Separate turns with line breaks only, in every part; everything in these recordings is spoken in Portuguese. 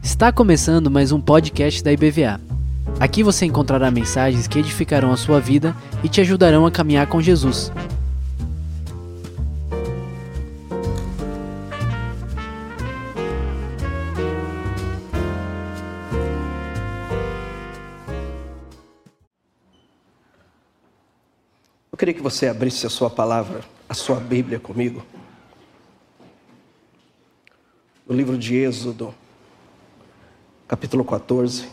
Está começando mais um podcast da IBVA. Aqui você encontrará mensagens que edificarão a sua vida e te ajudarão a caminhar com Jesus.
Eu queria que você abrisse a sua palavra, a sua Bíblia comigo. No livro de Êxodo, capítulo 14.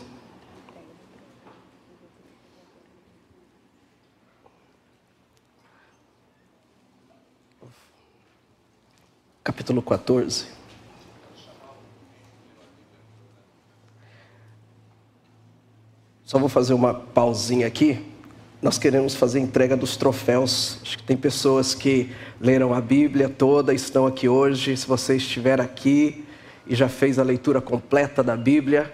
Capítulo 14. Só vou fazer uma pausinha aqui. Nós queremos fazer entrega dos troféus. Acho que tem pessoas que leram a Bíblia toda, estão aqui hoje. Se você estiver aqui, e já fez a leitura completa da Bíblia,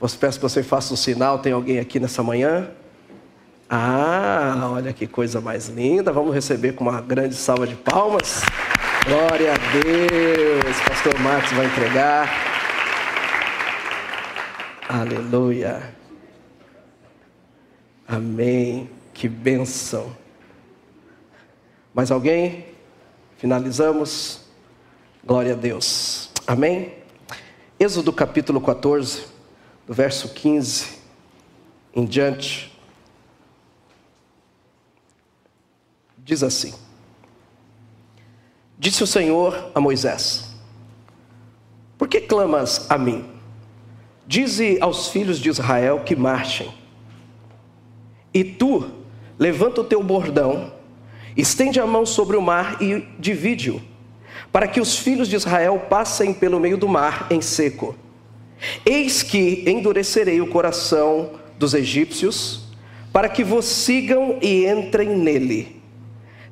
eu peço que você faça um sinal. Tem alguém aqui nessa manhã? Ah, olha que coisa mais linda. Vamos receber com uma grande salva de palmas. Glória a Deus. Pastor Marcos vai entregar. Aleluia. Amém. Que bênção. Mais alguém? Finalizamos. Glória a Deus. Amém? Êxodo capítulo 14, do verso 15 em diante, diz assim: Disse o Senhor a Moisés: Por que clamas a mim? Dize aos filhos de Israel que marchem. E tu, levanta o teu bordão, estende a mão sobre o mar e divide-o para que os filhos de Israel passem pelo meio do mar em seco. Eis que endurecerei o coração dos egípcios, para que vos sigam e entrem nele.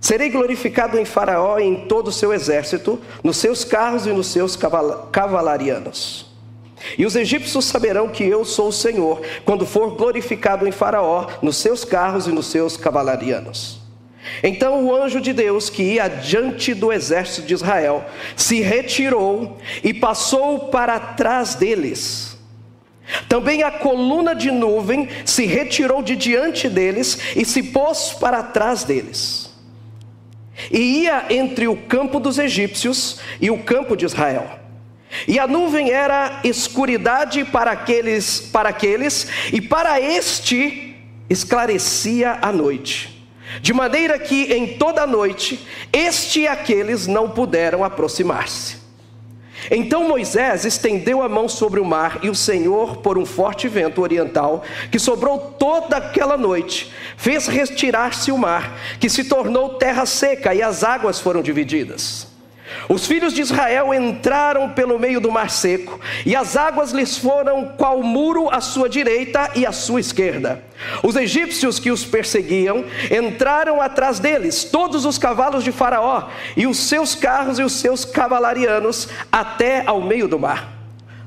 Serei glorificado em Faraó e em todo o seu exército, nos seus carros e nos seus cavalarianos. E os egípcios saberão que eu sou o Senhor, quando for glorificado em Faraó, nos seus carros e nos seus cavalarianos. Então o anjo de Deus que ia diante do exército de Israel se retirou e passou para trás deles. Também a coluna de nuvem se retirou de diante deles e se pôs para trás deles. E ia entre o campo dos egípcios e o campo de Israel. E a nuvem era escuridade para aqueles, para aqueles e para este esclarecia a noite de maneira que em toda a noite este e aqueles não puderam aproximar-se. Então Moisés estendeu a mão sobre o mar, e o Senhor, por um forte vento oriental, que sobrou toda aquela noite, fez retirar-se o mar, que se tornou terra seca, e as águas foram divididas. Os filhos de Israel entraram pelo meio do mar seco, e as águas lhes foram qual muro à sua direita e à sua esquerda. Os egípcios que os perseguiam entraram atrás deles, todos os cavalos de Faraó, e os seus carros e os seus cavalarianos, até ao meio do mar.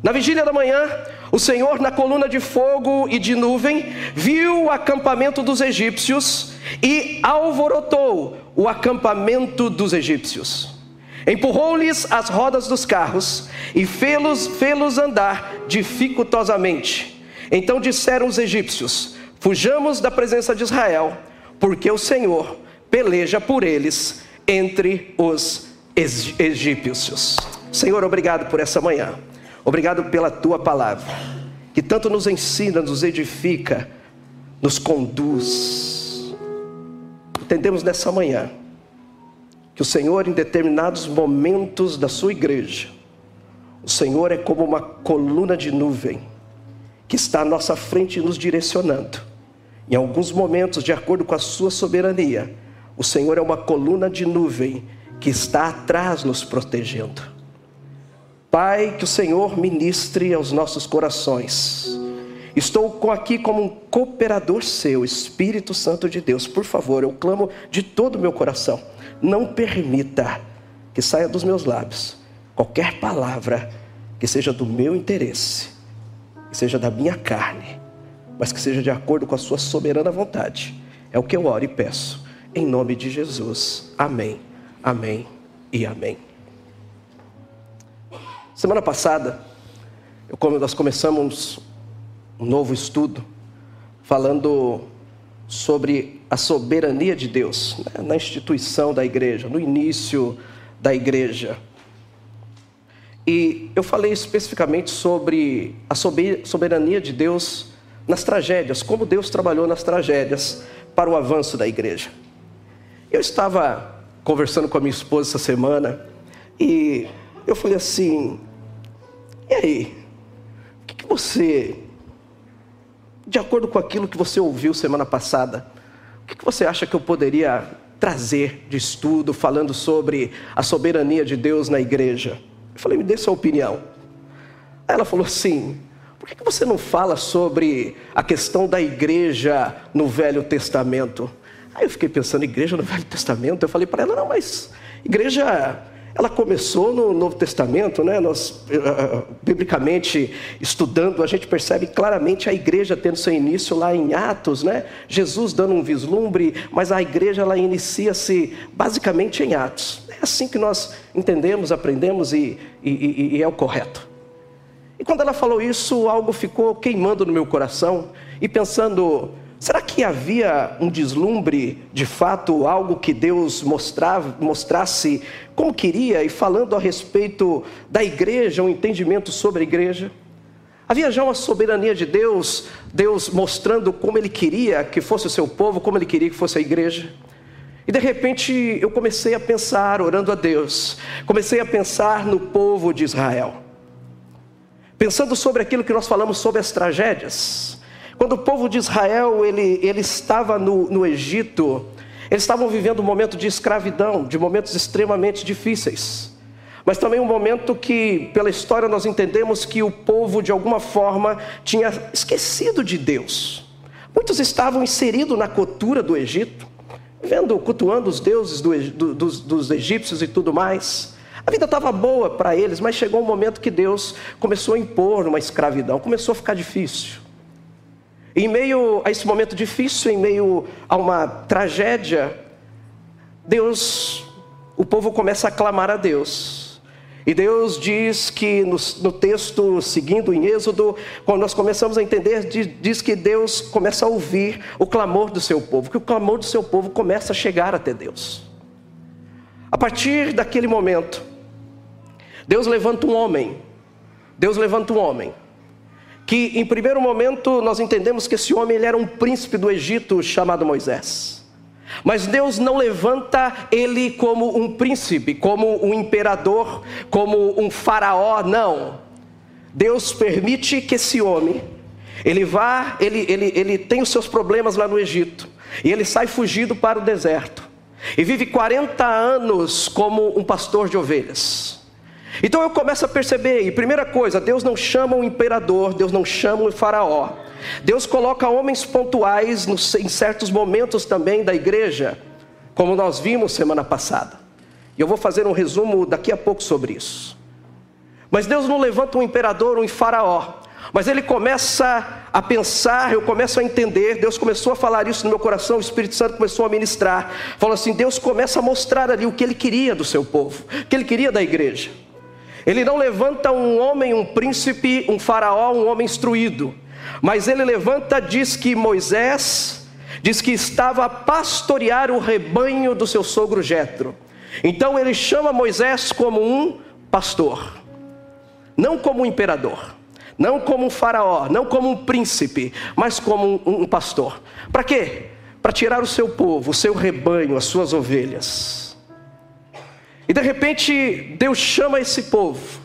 Na vigília da manhã, o Senhor, na coluna de fogo e de nuvem, viu o acampamento dos egípcios e alvorotou o acampamento dos egípcios. Empurrou-lhes as rodas dos carros e fê-los fê andar dificultosamente. Então disseram os egípcios: Fujamos da presença de Israel, porque o Senhor peleja por eles entre os egípcios. Senhor, obrigado por essa manhã. Obrigado pela tua palavra, que tanto nos ensina, nos edifica, nos conduz. Entendemos nessa manhã que o Senhor, em determinados momentos da sua igreja, o Senhor é como uma coluna de nuvem que está à nossa frente nos direcionando. Em alguns momentos, de acordo com a sua soberania, o Senhor é uma coluna de nuvem que está atrás nos protegendo. Pai, que o Senhor ministre aos nossos corações. Estou aqui como um cooperador seu, Espírito Santo de Deus. Por favor, eu clamo de todo o meu coração não permita que saia dos meus lábios qualquer palavra que seja do meu interesse, que seja da minha carne, mas que seja de acordo com a sua soberana vontade. É o que eu oro e peço, em nome de Jesus. Amém, amém e amém. Semana passada, eu, nós começamos um novo estudo falando sobre a soberania de Deus né, na instituição da igreja, no início da igreja. E eu falei especificamente sobre a soberania de Deus nas tragédias, como Deus trabalhou nas tragédias para o avanço da igreja. Eu estava conversando com a minha esposa essa semana e eu falei assim: e aí? O que, que você, de acordo com aquilo que você ouviu semana passada, o que, você acha que eu poderia trazer de estudo falando sobre a soberania de Deus na igreja? Eu falei, me dê sua opinião. Aí ela falou assim: por que você não fala sobre a questão da igreja no Velho Testamento? Aí eu fiquei pensando, igreja no Velho Testamento? Eu falei para ela, não, mas igreja, ela começou no Novo Testamento, né? Nós, uh, biblicamente estudando, a gente percebe claramente a igreja tendo seu início lá em Atos, né? Jesus dando um vislumbre, mas a igreja ela inicia-se basicamente em Atos assim que nós entendemos, aprendemos e, e, e é o correto. E quando ela falou isso, algo ficou queimando no meu coração e pensando: será que havia um deslumbre, de fato, algo que Deus mostrava, mostrasse como queria e falando a respeito da igreja, um entendimento sobre a igreja? Havia já uma soberania de Deus, Deus mostrando como Ele queria que fosse o seu povo, como Ele queria que fosse a igreja. E de repente eu comecei a pensar, orando a Deus, comecei a pensar no povo de Israel. Pensando sobre aquilo que nós falamos sobre as tragédias. Quando o povo de Israel ele, ele estava no, no Egito, eles estavam vivendo um momento de escravidão, de momentos extremamente difíceis. Mas também um momento que, pela história, nós entendemos que o povo, de alguma forma, tinha esquecido de Deus. Muitos estavam inseridos na cultura do Egito, vendo, cultuando os deuses do, do, dos, dos egípcios e tudo mais. A vida estava boa para eles, mas chegou um momento que Deus começou a impor uma escravidão, começou a ficar difícil. Em meio a esse momento difícil, em meio a uma tragédia, Deus, o povo começa a clamar a Deus. E Deus diz que no, no, texto seguindo em Êxodo, quando nós começamos a entender, diz, diz, que Deus começa a ouvir o clamor do seu povo, que o clamor do seu povo começa a chegar até Deus. A partir daquele momento, Deus levanta um homem, Deus levanta um homem, que em primeiro momento nós entendemos que esse homem ele era um príncipe do Egito chamado Moisés. Mas Deus não levanta ele como um príncipe, como um imperador, como um faraó, não. Deus permite que esse homem, ele vá, ele, ele, ele tem os seus problemas lá no Egito, e ele sai fugido para o deserto, e vive 40 anos como um pastor de ovelhas. Então eu começo a perceber, e primeira coisa, Deus não chama um imperador, Deus não chama um faraó, Deus coloca homens pontuais em certos momentos também da igreja, como nós vimos semana passada. E eu vou fazer um resumo daqui a pouco sobre isso. Mas Deus não levanta um imperador, um faraó, mas ele começa a pensar, eu começo a entender, Deus começou a falar isso no meu coração, o Espírito Santo começou a ministrar. Falou assim: Deus começa a mostrar ali o que ele queria do seu povo, o que ele queria da igreja. Ele não levanta um homem, um príncipe, um faraó, um homem instruído. Mas ele levanta, diz que Moisés, diz que estava a pastorear o rebanho do seu sogro Jetro. Então ele chama Moisés como um pastor, não como um imperador, não como um faraó, não como um príncipe, mas como um, um pastor. Para quê? Para tirar o seu povo, o seu rebanho, as suas ovelhas. E de repente Deus chama esse povo.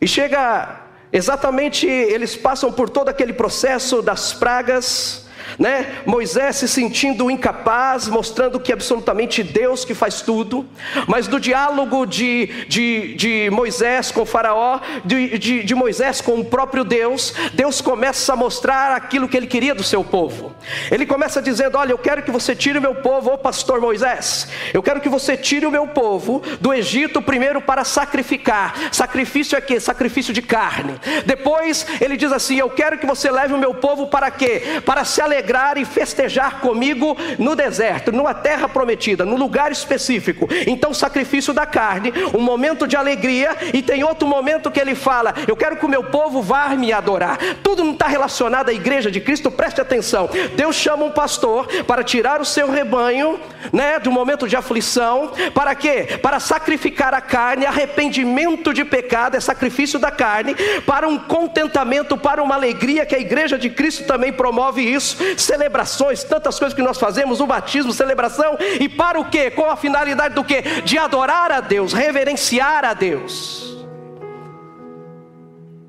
E chega Exatamente, eles passam por todo aquele processo das pragas, né? Moisés se sentindo incapaz, mostrando que é absolutamente Deus que faz tudo, mas do diálogo de, de, de Moisés com Faraó, de, de, de Moisés com o próprio Deus, Deus começa a mostrar aquilo que ele queria do seu povo. Ele começa dizendo: Olha, eu quero que você tire o meu povo, ô pastor Moisés, eu quero que você tire o meu povo do Egito primeiro para sacrificar. Sacrifício é que? Sacrifício de carne. Depois ele diz assim: Eu quero que você leve o meu povo para quê? Para se alegrar alegrar e festejar comigo no deserto, numa terra prometida, no lugar específico. Então, sacrifício da carne, um momento de alegria, e tem outro momento que ele fala: Eu quero que o meu povo vá me adorar. Tudo não está relacionado à igreja de Cristo, preste atenção. Deus chama um pastor para tirar o seu rebanho, né, do momento de aflição, para quê? Para sacrificar a carne, arrependimento de pecado, é sacrifício da carne, para um contentamento, para uma alegria que a igreja de Cristo também promove isso, celebrações, tantas coisas que nós fazemos, o batismo, celebração, e para o quê? Com a finalidade do quê? De adorar a Deus, reverenciar a Deus.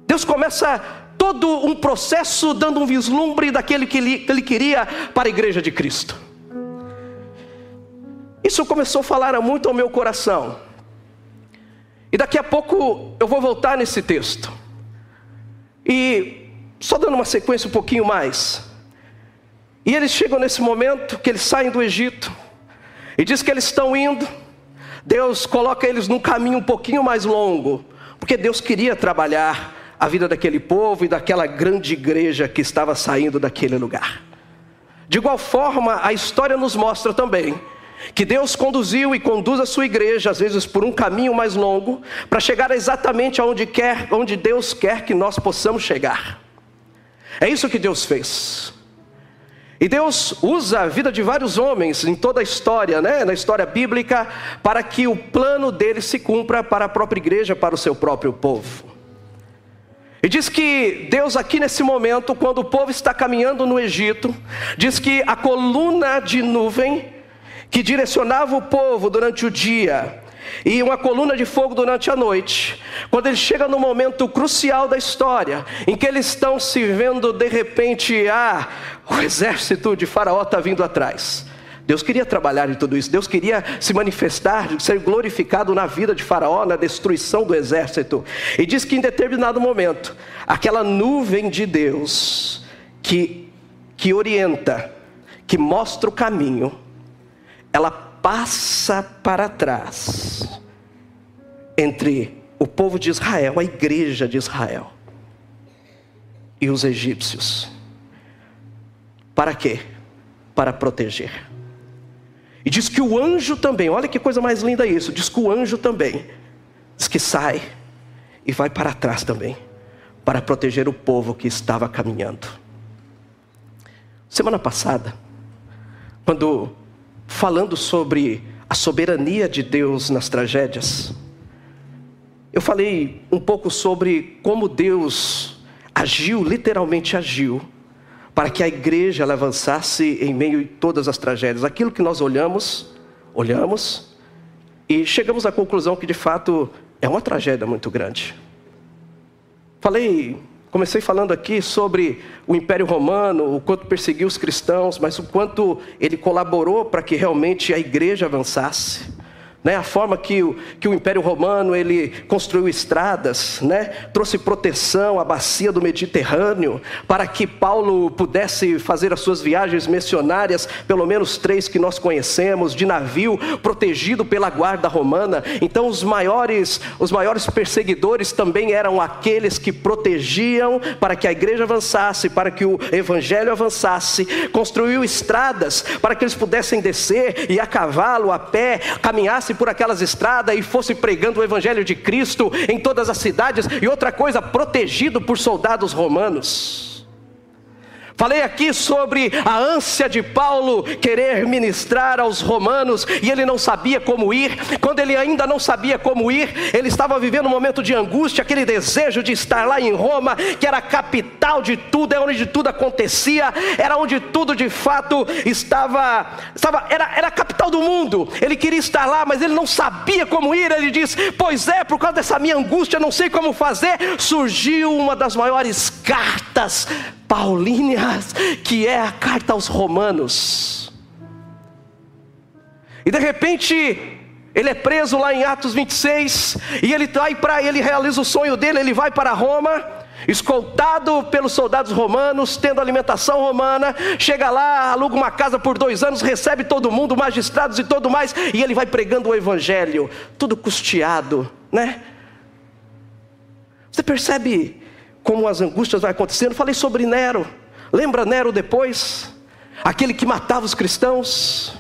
Deus começa todo um processo dando um vislumbre daquele que ele, que ele queria para a igreja de Cristo. Isso começou a falar muito ao meu coração. E daqui a pouco eu vou voltar nesse texto. E só dando uma sequência um pouquinho mais. E eles chegam nesse momento que eles saem do Egito. E diz que eles estão indo. Deus coloca eles num caminho um pouquinho mais longo. Porque Deus queria trabalhar a vida daquele povo e daquela grande igreja que estava saindo daquele lugar. De igual forma, a história nos mostra também que Deus conduziu e conduz a sua igreja, às vezes por um caminho mais longo, para chegar exatamente aonde quer, onde Deus quer que nós possamos chegar. É isso que Deus fez. E Deus usa a vida de vários homens em toda a história, né, na história bíblica, para que o plano dele se cumpra para a própria igreja, para o seu próprio povo. E diz que Deus, aqui nesse momento, quando o povo está caminhando no Egito, diz que a coluna de nuvem que direcionava o povo durante o dia e uma coluna de fogo durante a noite. Quando ele chega no momento crucial da história, em que eles estão se vendo de repente, ah, o exército de Faraó está vindo atrás. Deus queria trabalhar em tudo isso, Deus queria se manifestar, ser glorificado na vida de Faraó, na destruição do exército. E diz que em determinado momento, aquela nuvem de Deus que, que orienta, que mostra o caminho, ela passa para trás entre o povo de Israel, a igreja de Israel e os egípcios. Para quê? Para proteger. E diz que o anjo também, olha que coisa mais linda isso, diz que o anjo também, diz que sai e vai para trás também, para proteger o povo que estava caminhando. Semana passada, quando falando sobre a soberania de Deus nas tragédias. Eu falei um pouco sobre como Deus agiu, literalmente agiu, para que a igreja avançasse em meio a todas as tragédias. Aquilo que nós olhamos, olhamos e chegamos à conclusão que de fato é uma tragédia muito grande. Falei Comecei falando aqui sobre o Império Romano, o quanto perseguiu os cristãos, mas o quanto ele colaborou para que realmente a igreja avançasse né? A forma que o, que o Império Romano ele construiu estradas, né? Trouxe proteção à bacia do Mediterrâneo para que Paulo pudesse fazer as suas viagens missionárias, pelo menos três que nós conhecemos, de navio, protegido pela guarda romana. Então os maiores, os maiores perseguidores também eram aqueles que protegiam para que a igreja avançasse, para que o evangelho avançasse. Construiu estradas para que eles pudessem descer e a cavalo, a pé, caminhasse por aquelas estradas e fosse pregando o evangelho de Cristo em todas as cidades, e outra coisa, protegido por soldados romanos. Falei aqui sobre a ânsia de Paulo querer ministrar aos romanos e ele não sabia como ir. Quando ele ainda não sabia como ir, ele estava vivendo um momento de angústia, aquele desejo de estar lá em Roma, que era a capital de tudo, é onde tudo acontecia, era onde tudo de fato estava, estava era, era a capital do mundo. Ele queria estar lá, mas ele não sabia como ir. Ele diz: Pois é, por causa dessa minha angústia, não sei como fazer. Surgiu uma das maiores cartas Paulinhas, que é a carta aos Romanos. E de repente, ele é preso lá em Atos 26, e ele vai para, ele realiza o sonho dele, ele vai para Roma, escoltado pelos soldados romanos, tendo alimentação romana, chega lá, aluga uma casa por dois anos, recebe todo mundo, magistrados e todo mais, e ele vai pregando o evangelho, tudo custeado, né? Você percebe como as angústias vão acontecendo. Falei sobre Nero. Lembra Nero depois? aquele que matava os cristãos,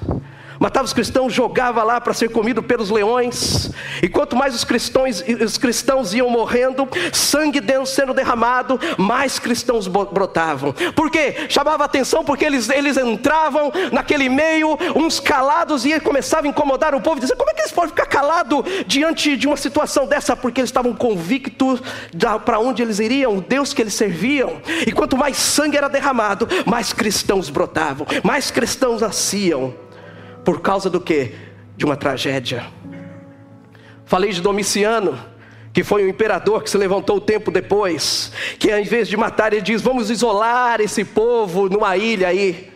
matava os cristãos, jogava lá para ser comido pelos leões. E quanto mais os cristãos, os cristãos iam morrendo, sangue sendo derramado, mais cristãos brotavam. Por quê? Chamava atenção porque eles, eles entravam naquele meio, uns calados, e começavam a incomodar o povo, dizer: como é que eles podem ficar calados diante de uma situação dessa? Porque eles estavam convictos para onde eles iriam, o Deus que eles serviam. E quanto mais sangue era derramado, mais cristãos brotavam, mais cristãos nasciam. Por causa do que? De uma tragédia. Falei de Domiciano, que foi um imperador que se levantou o tempo depois, que ao invés de matar, ele diz: Vamos isolar esse povo numa ilha aí.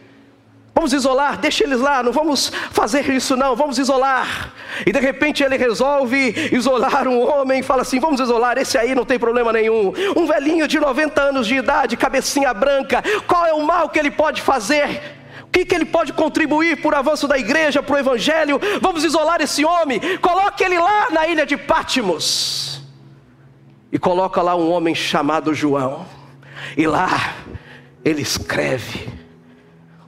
Vamos isolar, deixa eles lá, não vamos fazer isso não, vamos isolar. E de repente ele resolve isolar um homem, fala assim: vamos isolar, esse aí não tem problema nenhum. Um velhinho de 90 anos de idade, cabecinha branca, qual é o mal que ele pode fazer? Que, que ele pode contribuir para o avanço da igreja, para o evangelho? Vamos isolar esse homem, coloque ele lá na ilha de Pátimos. E coloca lá um homem chamado João. E lá ele escreve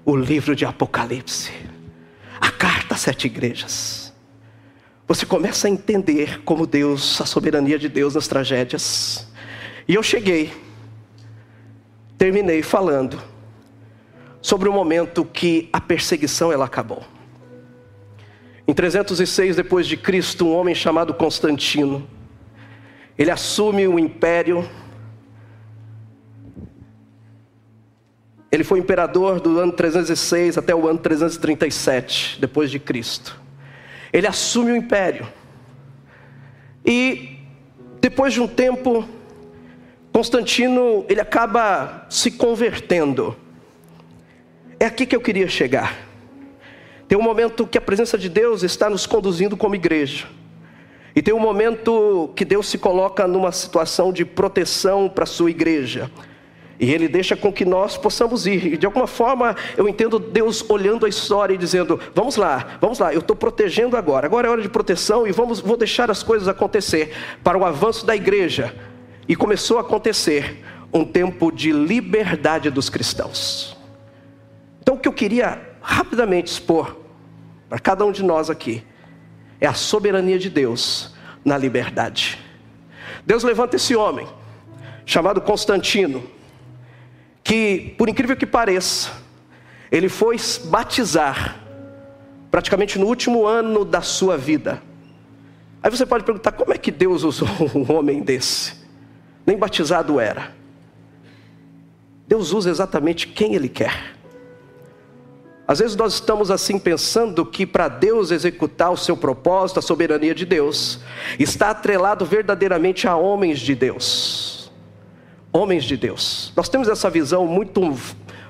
o livro de Apocalipse, a carta às sete igrejas. Você começa a entender como Deus, a soberania de Deus nas tragédias. E eu cheguei, terminei falando sobre o momento que a perseguição ela acabou. Em 306 depois de Cristo, um homem chamado Constantino, ele assume o império. Ele foi imperador do ano 306 até o ano 337 depois de Cristo. Ele assume o império. E depois de um tempo, Constantino ele acaba se convertendo. É aqui que eu queria chegar. Tem um momento que a presença de Deus está nos conduzindo como igreja. E tem um momento que Deus se coloca numa situação de proteção para a sua igreja. E Ele deixa com que nós possamos ir. E de alguma forma eu entendo Deus olhando a história e dizendo: Vamos lá, vamos lá, eu estou protegendo agora. Agora é hora de proteção e vamos, vou deixar as coisas acontecer para o avanço da igreja. E começou a acontecer um tempo de liberdade dos cristãos. Então, o que eu queria rapidamente expor para cada um de nós aqui é a soberania de Deus na liberdade. Deus levanta esse homem, chamado Constantino, que, por incrível que pareça, ele foi batizar praticamente no último ano da sua vida. Aí você pode perguntar: como é que Deus usou um homem desse? Nem batizado era. Deus usa exatamente quem Ele quer. Às vezes nós estamos assim pensando que para Deus executar o seu propósito, a soberania de Deus, está atrelado verdadeiramente a homens de Deus. Homens de Deus. Nós temos essa visão muito,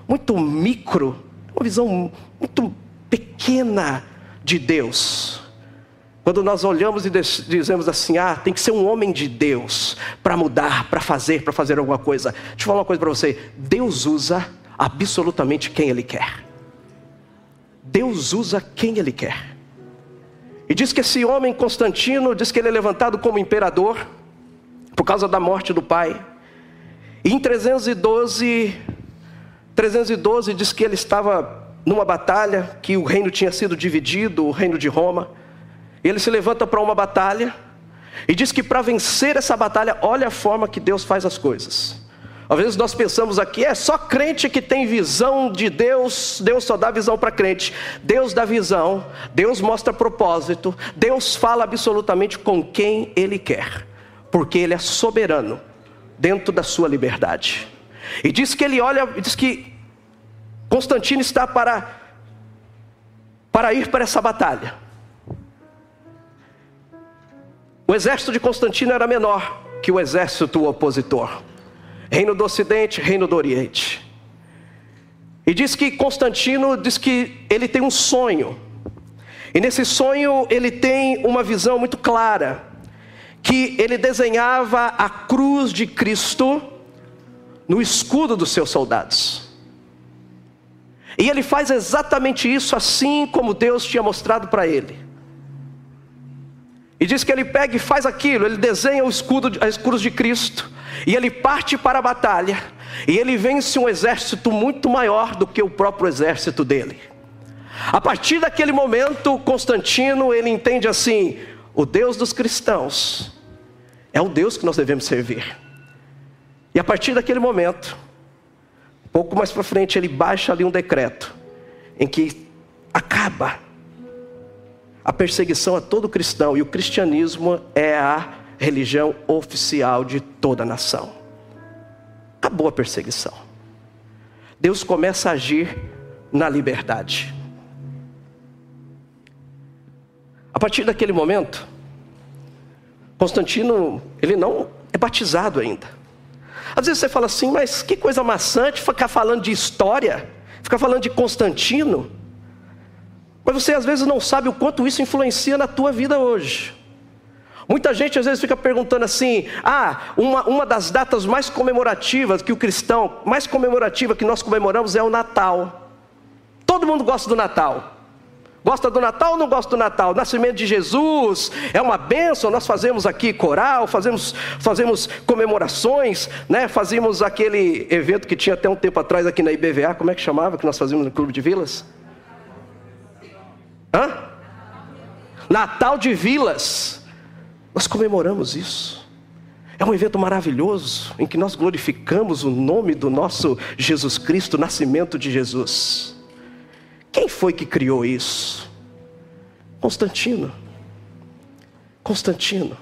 muito micro, uma visão muito pequena de Deus. Quando nós olhamos e dizemos assim: ah, tem que ser um homem de Deus para mudar, para fazer, para fazer alguma coisa. Deixa eu falar uma coisa para você: Deus usa absolutamente quem Ele quer. Deus usa quem Ele quer. E diz que esse homem Constantino, diz que ele é levantado como imperador, por causa da morte do pai. E em 312, 312 diz que ele estava numa batalha, que o reino tinha sido dividido, o reino de Roma. E ele se levanta para uma batalha, e diz que para vencer essa batalha, olha a forma que Deus faz as coisas. Às vezes nós pensamos aqui, é só crente que tem visão de Deus, Deus só dá visão para crente. Deus dá visão, Deus mostra propósito, Deus fala absolutamente com quem Ele quer, porque Ele é soberano dentro da sua liberdade. E diz que ele olha, diz que Constantino está para, para ir para essa batalha. O exército de Constantino era menor que o exército opositor. Reino do Ocidente, Reino do Oriente. E diz que Constantino diz que ele tem um sonho. E nesse sonho ele tem uma visão muito clara, que ele desenhava a cruz de Cristo no escudo dos seus soldados. E ele faz exatamente isso assim como Deus tinha mostrado para ele. E diz que ele pega e faz aquilo, ele desenha o escudo, a cruz de Cristo, e ele parte para a batalha, E ele vence um exército muito maior do que o próprio exército dele. A partir daquele momento, Constantino, ele entende assim: o Deus dos cristãos é o Deus que nós devemos servir. E a partir daquele momento, pouco mais para frente, ele baixa ali um decreto em que acaba a perseguição a todo cristão e o cristianismo é a religião oficial de toda a nação. Acabou a perseguição. Deus começa a agir na liberdade. A partir daquele momento, Constantino, ele não é batizado ainda. Às vezes você fala assim, mas que coisa maçante ficar falando de história, ficar falando de Constantino. Mas você às vezes não sabe o quanto isso influencia na tua vida hoje. Muita gente às vezes fica perguntando assim: ah, uma, uma das datas mais comemorativas que o cristão, mais comemorativa que nós comemoramos é o Natal. Todo mundo gosta do Natal. Gosta do Natal ou não gosta do Natal? Nascimento de Jesus é uma bênção. Nós fazemos aqui coral, fazemos, fazemos comemorações, né? Fazíamos aquele evento que tinha até um tempo atrás aqui na IBVA, como é que chamava? Que nós fazíamos no Clube de Vilas? Hã? Natal de Vilas. Nós comemoramos isso. É um evento maravilhoso em que nós glorificamos o nome do nosso Jesus Cristo, o nascimento de Jesus. Quem foi que criou isso? Constantino. Constantino.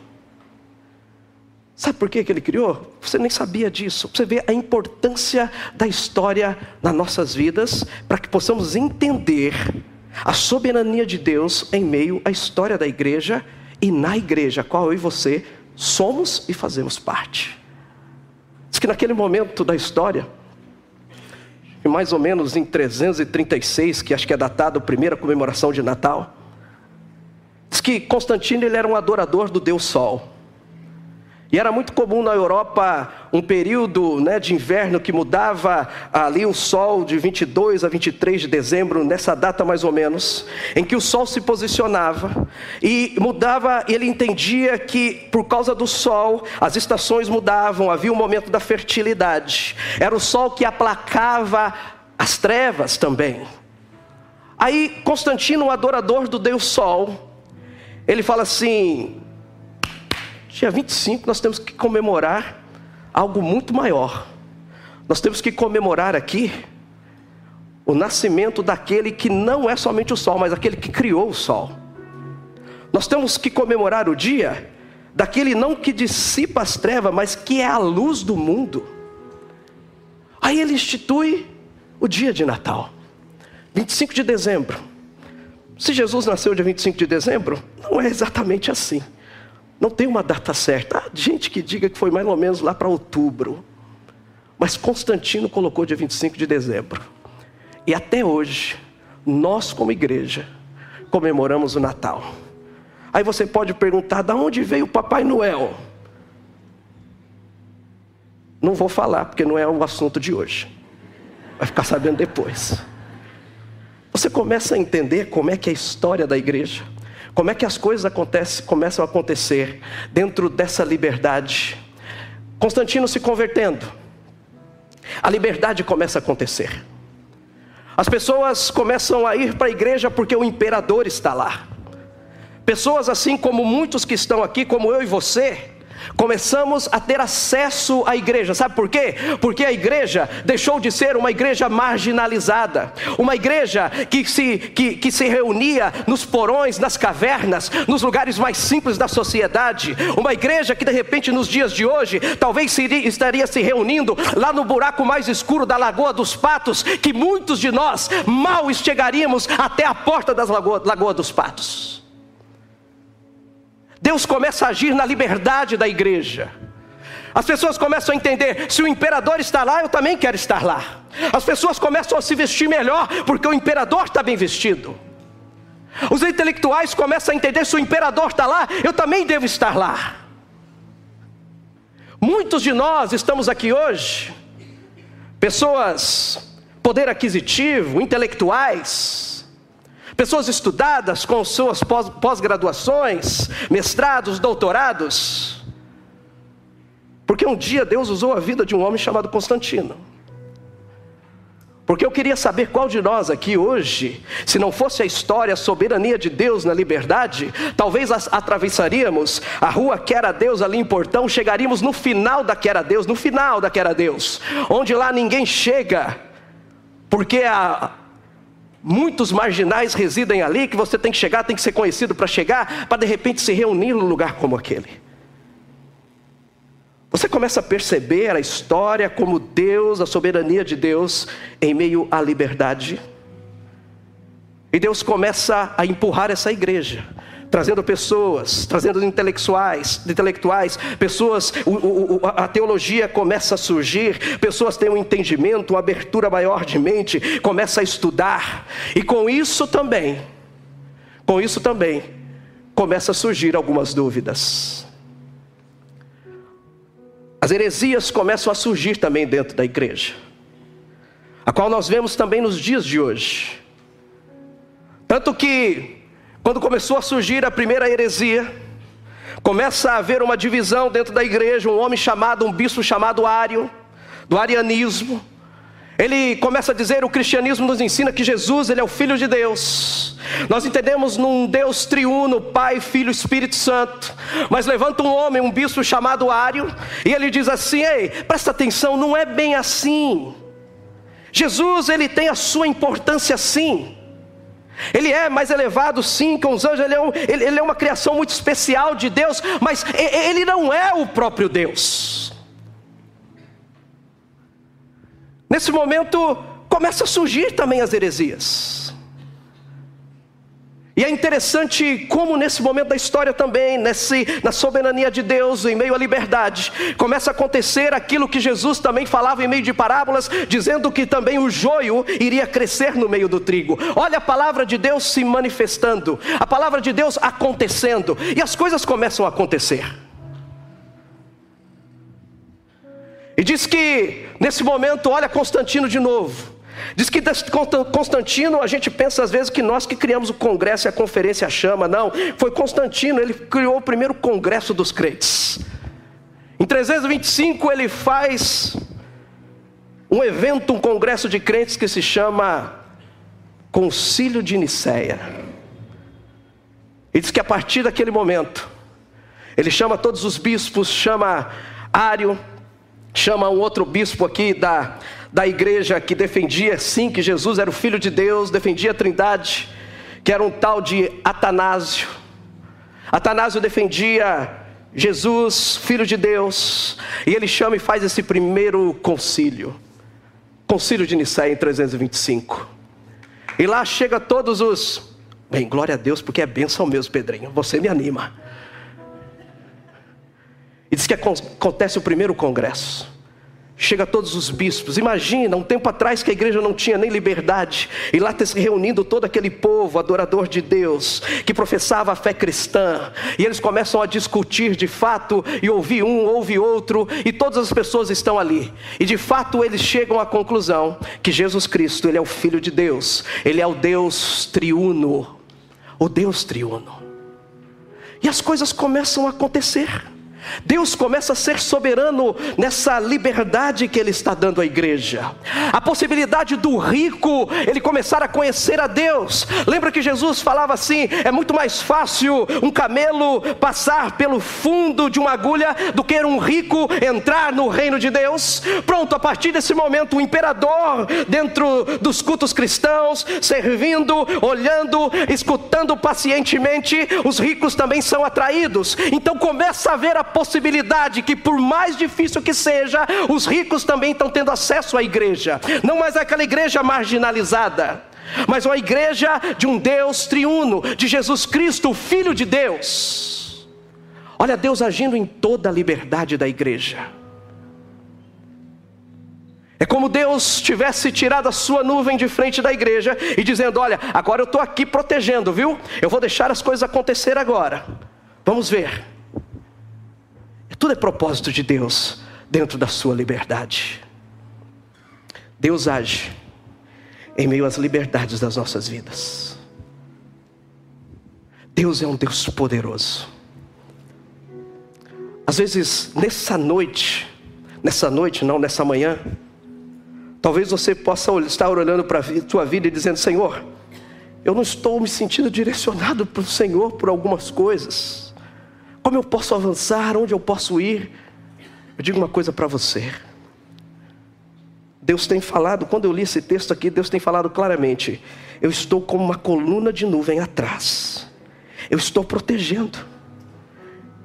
Sabe por que ele criou? Você nem sabia disso. Você vê a importância da história nas nossas vidas para que possamos entender a soberania de Deus em meio à história da igreja e na igreja, qual eu e você somos e fazemos parte. Diz que naquele momento da história, mais ou menos em 336, que acho que é datado a primeira comemoração de Natal, diz que Constantino ele era um adorador do Deus Sol. E era muito comum na Europa um período né, de inverno que mudava ali o sol de 22 a 23 de dezembro, nessa data mais ou menos, em que o sol se posicionava e mudava, ele entendia que por causa do sol as estações mudavam, havia um momento da fertilidade, era o sol que aplacava as trevas também. Aí Constantino, um adorador do Deus Sol, ele fala assim: Dia 25 nós temos que comemorar algo muito maior. Nós temos que comemorar aqui o nascimento daquele que não é somente o sol, mas aquele que criou o sol. Nós temos que comemorar o dia daquele não que dissipa as trevas, mas que é a luz do mundo. Aí ele institui o dia de Natal, 25 de dezembro. Se Jesus nasceu dia 25 de dezembro, não é exatamente assim. Não tem uma data certa. Há gente que diga que foi mais ou menos lá para outubro. Mas Constantino colocou dia 25 de dezembro. E até hoje, nós como igreja, comemoramos o Natal. Aí você pode perguntar: de onde veio o Papai Noel? Não vou falar, porque não é o assunto de hoje. Vai ficar sabendo depois. Você começa a entender como é que é a história da igreja. Como é que as coisas acontecem, começam a acontecer dentro dessa liberdade? Constantino se convertendo, a liberdade começa a acontecer. As pessoas começam a ir para a igreja porque o imperador está lá. Pessoas assim como muitos que estão aqui, como eu e você, começamos a ter acesso à igreja. Sabe por quê? Porque a igreja deixou de ser uma igreja marginalizada, uma igreja que se, que, que se reunia nos porões, nas cavernas, nos lugares mais simples da sociedade, uma igreja que de repente nos dias de hoje talvez seria, estaria se reunindo lá no buraco mais escuro da Lagoa dos Patos, que muitos de nós mal chegaríamos até a porta da Lagoa, Lagoa dos Patos. Deus começa a agir na liberdade da igreja. As pessoas começam a entender: se o imperador está lá, eu também quero estar lá. As pessoas começam a se vestir melhor, porque o imperador está bem vestido. Os intelectuais começam a entender: se o imperador está lá, eu também devo estar lá. Muitos de nós estamos aqui hoje, pessoas, poder aquisitivo, intelectuais, pessoas estudadas com suas pós-graduações, mestrados, doutorados, Porque um dia Deus usou a vida de um homem chamado Constantino. Porque eu queria saber qual de nós aqui hoje, se não fosse a história, a soberania de Deus na liberdade, talvez atravessaríamos a rua que era Deus ali em Portão, chegaríamos no final da que era Deus, no final da que era Deus, onde lá ninguém chega, porque a, muitos marginais residem ali, que você tem que chegar, tem que ser conhecido para chegar, para de repente se reunir num lugar como aquele. Você começa a perceber a história como Deus, a soberania de Deus em meio à liberdade. E Deus começa a empurrar essa igreja, trazendo pessoas, trazendo intelectuais, intelectuais, pessoas, o, o, a teologia começa a surgir, pessoas têm um entendimento, uma abertura maior de mente, começa a estudar, e com isso também, com isso também, começa a surgir algumas dúvidas. As heresias começam a surgir também dentro da igreja, a qual nós vemos também nos dias de hoje. Tanto que, quando começou a surgir a primeira heresia, começa a haver uma divisão dentro da igreja, um homem chamado, um bispo chamado Ário, do arianismo, ele começa a dizer: o cristianismo nos ensina que Jesus ele é o Filho de Deus. Nós entendemos num Deus triuno, Pai, Filho, Espírito Santo. Mas levanta um homem, um bispo chamado Ário, e ele diz assim: Ei, presta atenção, não é bem assim. Jesus ele tem a sua importância sim. Ele é mais elevado, sim, que os anjos, ele é, um, ele, ele é uma criação muito especial de Deus, mas ele não é o próprio Deus. Nesse momento, começa a surgir também as heresias. E é interessante como nesse momento da história também, nesse, na soberania de Deus, em meio à liberdade, começa a acontecer aquilo que Jesus também falava em meio de parábolas, dizendo que também o joio iria crescer no meio do trigo. Olha a palavra de Deus se manifestando, a palavra de Deus acontecendo, e as coisas começam a acontecer. E diz que nesse momento, olha Constantino de novo. Diz que Constantino, a gente pensa às vezes que nós que criamos o congresso e a conferência chama, não, foi Constantino, ele criou o primeiro congresso dos crentes. Em 325 ele faz um evento, um congresso de crentes que se chama Concílio de Nicéia. E diz que a partir daquele momento, ele chama todos os bispos, chama Ário, chama um outro bispo aqui da, da igreja que defendia sim que Jesus era o Filho de Deus, defendia a Trindade, que era um tal de Atanásio. Atanásio defendia Jesus, Filho de Deus, e ele chama e faz esse primeiro concílio, concílio de Nicéia em 325. E lá chega todos os, bem, glória a Deus, porque é bênção mesmo, Pedrinho, você me anima. E diz que acontece o primeiro congresso. Chega todos os bispos. Imagina, um tempo atrás que a igreja não tinha nem liberdade, e lá está se reunindo todo aquele povo adorador de Deus, que professava a fé cristã, e eles começam a discutir de fato, e ouvir um, ouve outro, e todas as pessoas estão ali. E de fato eles chegam à conclusão que Jesus Cristo, ele é o filho de Deus, ele é o Deus triuno, o Deus triuno. E as coisas começam a acontecer. Deus começa a ser soberano nessa liberdade que Ele está dando à igreja. A possibilidade do rico ele começar a conhecer a Deus. Lembra que Jesus falava assim: é muito mais fácil um camelo passar pelo fundo de uma agulha do que um rico entrar no reino de Deus. Pronto, a partir desse momento, o imperador, dentro dos cultos cristãos, servindo, olhando, escutando pacientemente, os ricos também são atraídos. Então começa a ver a possibilidade que, por mais difícil que seja, os ricos também estão tendo acesso à igreja, não mais aquela igreja marginalizada, mas uma igreja de um Deus triuno, de Jesus Cristo, o Filho de Deus. Olha Deus agindo em toda a liberdade da igreja. É como Deus tivesse tirado a sua nuvem de frente da igreja e dizendo: Olha, agora eu estou aqui protegendo, viu? Eu vou deixar as coisas acontecer agora. Vamos ver. Tudo é propósito de Deus dentro da sua liberdade. Deus age em meio às liberdades das nossas vidas. Deus é um Deus poderoso. Às vezes, nessa noite, nessa noite, não nessa manhã, talvez você possa estar olhando para a tua vida e dizendo: Senhor, eu não estou me sentindo direcionado para o Senhor por algumas coisas. Como eu posso avançar? Onde eu posso ir? Eu digo uma coisa para você. Deus tem falado, quando eu li esse texto aqui, Deus tem falado claramente: eu estou como uma coluna de nuvem atrás, eu estou protegendo,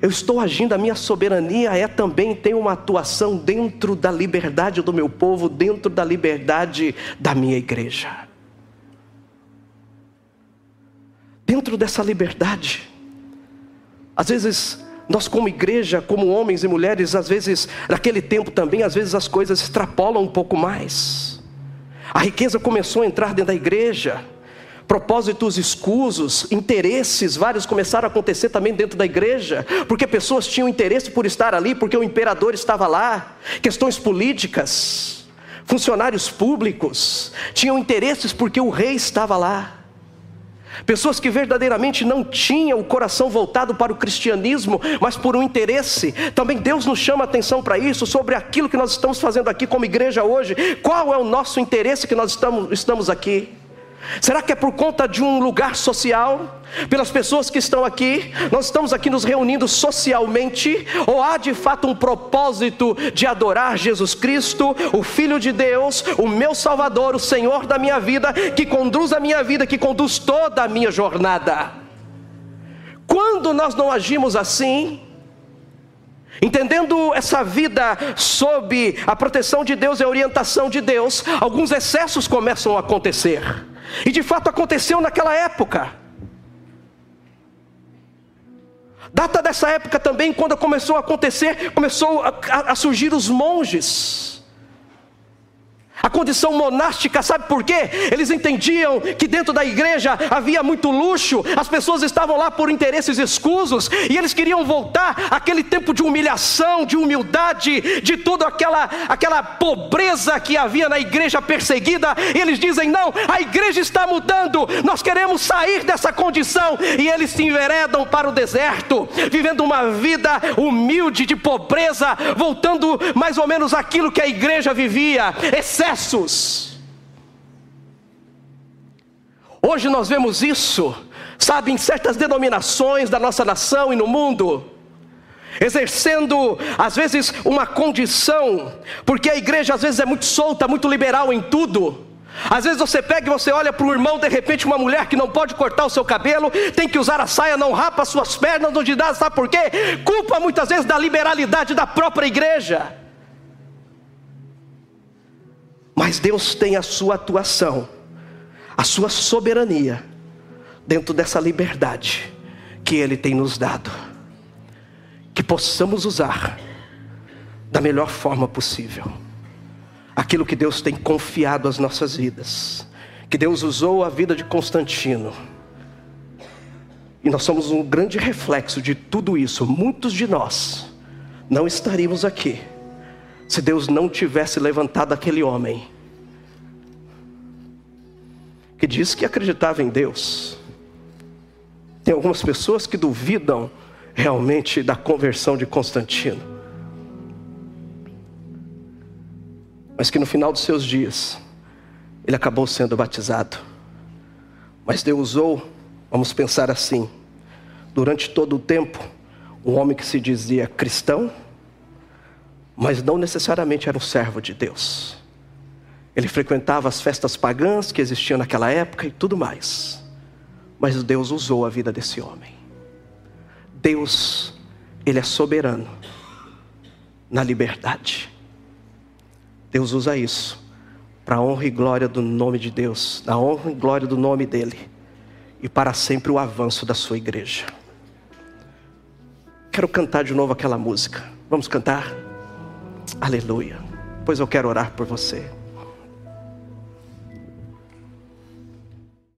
eu estou agindo, a minha soberania é também tem uma atuação dentro da liberdade do meu povo, dentro da liberdade da minha igreja. Dentro dessa liberdade, às vezes nós, como igreja, como homens e mulheres, às vezes, naquele tempo também, às vezes as coisas extrapolam um pouco mais. A riqueza começou a entrar dentro da igreja, propósitos escusos, interesses vários começaram a acontecer também dentro da igreja, porque pessoas tinham interesse por estar ali, porque o imperador estava lá, questões políticas, funcionários públicos tinham interesses porque o rei estava lá. Pessoas que verdadeiramente não tinham o coração voltado para o cristianismo, mas por um interesse. Também Deus nos chama a atenção para isso, sobre aquilo que nós estamos fazendo aqui como igreja hoje. Qual é o nosso interesse que nós estamos, estamos aqui? Será que é por conta de um lugar social? Pelas pessoas que estão aqui? Nós estamos aqui nos reunindo socialmente? Ou há de fato um propósito de adorar Jesus Cristo, o Filho de Deus, o meu Salvador, o Senhor da minha vida, que conduz a minha vida, que conduz toda a minha jornada? Quando nós não agimos assim, Entendendo essa vida sob a proteção de Deus e a orientação de Deus, alguns excessos começam a acontecer. E de fato aconteceu naquela época. Data dessa época também, quando começou a acontecer, começou a, a, a surgir os monges a condição monástica, sabe por quê? Eles entendiam que dentro da igreja havia muito luxo, as pessoas estavam lá por interesses escusos, e eles queriam voltar àquele tempo de humilhação, de humildade, de toda aquela, aquela pobreza que havia na igreja perseguida. E eles dizem: não, a igreja está mudando, nós queremos sair dessa condição, e eles se enveredam para o deserto, vivendo uma vida humilde de pobreza, voltando mais ou menos aquilo que a igreja vivia, excesso excessos. Hoje nós vemos isso, sabe, em certas denominações da nossa nação e no mundo, exercendo às vezes uma condição, porque a igreja às vezes é muito solta, muito liberal em tudo. Às vezes você pega e você olha para o irmão, de repente, uma mulher que não pode cortar o seu cabelo, tem que usar a saia, não rapa as suas pernas, não de nada, sabe por quê? Culpa muitas vezes da liberalidade da própria igreja. Mas Deus tem a sua atuação, a sua soberania, dentro dessa liberdade que Ele tem nos dado, que possamos usar da melhor forma possível aquilo que Deus tem confiado às nossas vidas, que Deus usou a vida de Constantino. E nós somos um grande reflexo de tudo isso. Muitos de nós não estaríamos aqui se Deus não tivesse levantado aquele homem que diz que acreditava em Deus. Tem algumas pessoas que duvidam realmente da conversão de Constantino. Mas que no final dos seus dias, ele acabou sendo batizado. Mas Deus usou, vamos pensar assim, durante todo o tempo, um homem que se dizia cristão, mas não necessariamente era um servo de Deus. Ele frequentava as festas pagãs que existiam naquela época e tudo mais. Mas Deus usou a vida desse homem. Deus, Ele é soberano na liberdade. Deus usa isso para a honra e glória do nome de Deus, na honra e glória do nome dEle, e para sempre o avanço da sua igreja. Quero cantar de novo aquela música. Vamos cantar? Aleluia. Pois eu quero orar por você.